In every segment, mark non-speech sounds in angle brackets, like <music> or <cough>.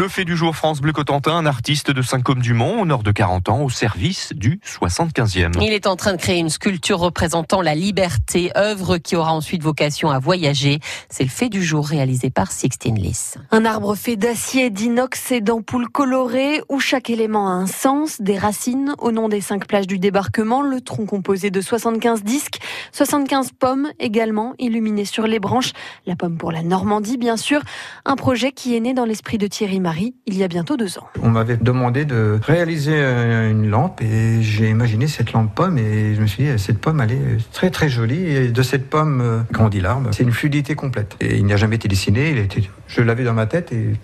Le fait du jour France Bleu Cotentin, un artiste de Saint-Côme-du-Mont, au nord de 40 ans, au service du 75e. Il est en train de créer une sculpture représentant la liberté, œuvre qui aura ensuite vocation à voyager. C'est le fait du jour réalisé par Sixtine Lys. Un arbre fait d'acier, d'inox et d'ampoules colorées où chaque élément a un sens, des racines au nom des cinq plages du débarquement, le tronc composé de 75 disques, 75 pommes également illuminées sur les branches, la pomme pour la Normandie bien sûr, un projet qui est né dans l'esprit de Thierry Marie il y a bientôt deux ans. On m'avait demandé de réaliser euh, une lampe et j'ai imaginé cette lampe pomme et je me suis dit cette pomme elle est très très jolie et de cette pomme euh, grandit l'arbre. C'est une fluidité complète et il n'a jamais été dessiné, il était, je l'avais dans ma tête et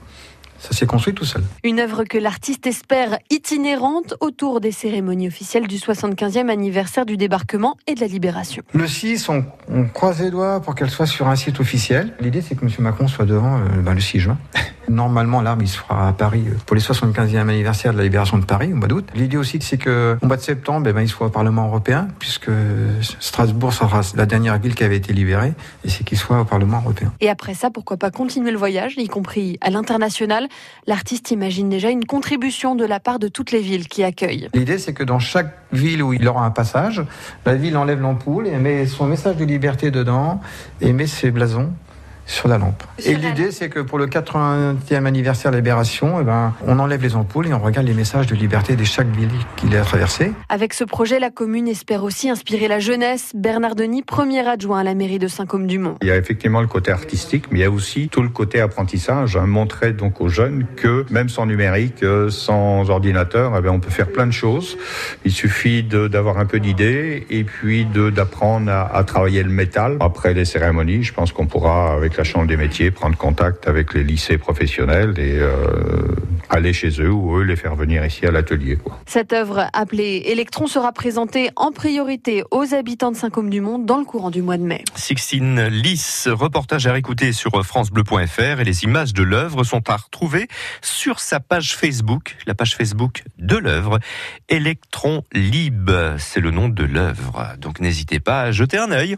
ça s'est construit tout seul. Une œuvre que l'artiste espère itinérante autour des cérémonies officielles du 75e anniversaire du débarquement et de la libération. Le 6, on, croise les doigts pour qu'elle soit sur un site officiel. L'idée, c'est que M. Macron soit devant euh, ben, le 6 juin. <laughs> Normalement, l'arme, il se fera à Paris euh, pour les 75e anniversaire de la libération de Paris, au mois d'août. L'idée aussi, c'est qu'au mois de septembre, eh ben, il soit au Parlement européen, puisque Strasbourg sera la dernière ville qui avait été libérée, et c'est qu'il soit au Parlement européen. Et après ça, pourquoi pas continuer le voyage, y compris à l'international? L'artiste imagine déjà une contribution de la part de toutes les villes qui accueillent. L'idée, c'est que dans chaque ville où il aura un passage, la ville enlève l'ampoule et met son message de liberté dedans et met ses blasons sur la lampe. et l'idée, c'est que pour le 80e anniversaire de la Libération, eh ben, on enlève les ampoules et on regarde les messages de liberté de chaque ville qu'il a traversé. Avec ce projet, la commune espère aussi inspirer la jeunesse. Bernard Denis, premier adjoint à la mairie de Saint-Côme-du-Mont. Il y a effectivement le côté artistique, mais il y a aussi tout le côté apprentissage. Montrer donc aux jeunes que même sans numérique, euh, sans ordinateur, eh ben, on peut faire plein de choses. Il suffit d'avoir un peu d'idées et puis d'apprendre à, à travailler le métal. Après les cérémonies, je pense qu'on pourra, avec la Chambre des métiers, prendre contact avec les lycées professionnels et euh, aller chez eux ou eux les faire venir ici à l'atelier. Cette œuvre appelée Electron sera présentée en priorité aux habitants de Saint-Côme-du-Mont dans le courant du mois de mai. Sixtine Lys, reportage à réécouter sur francebleu.fr et les images de l'œuvre sont à retrouver sur sa page Facebook, la page Facebook de l'œuvre. Electron Lib, c'est le nom de l'œuvre. Donc n'hésitez pas à jeter un œil.